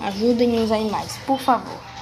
Ajudem os animais, por favor.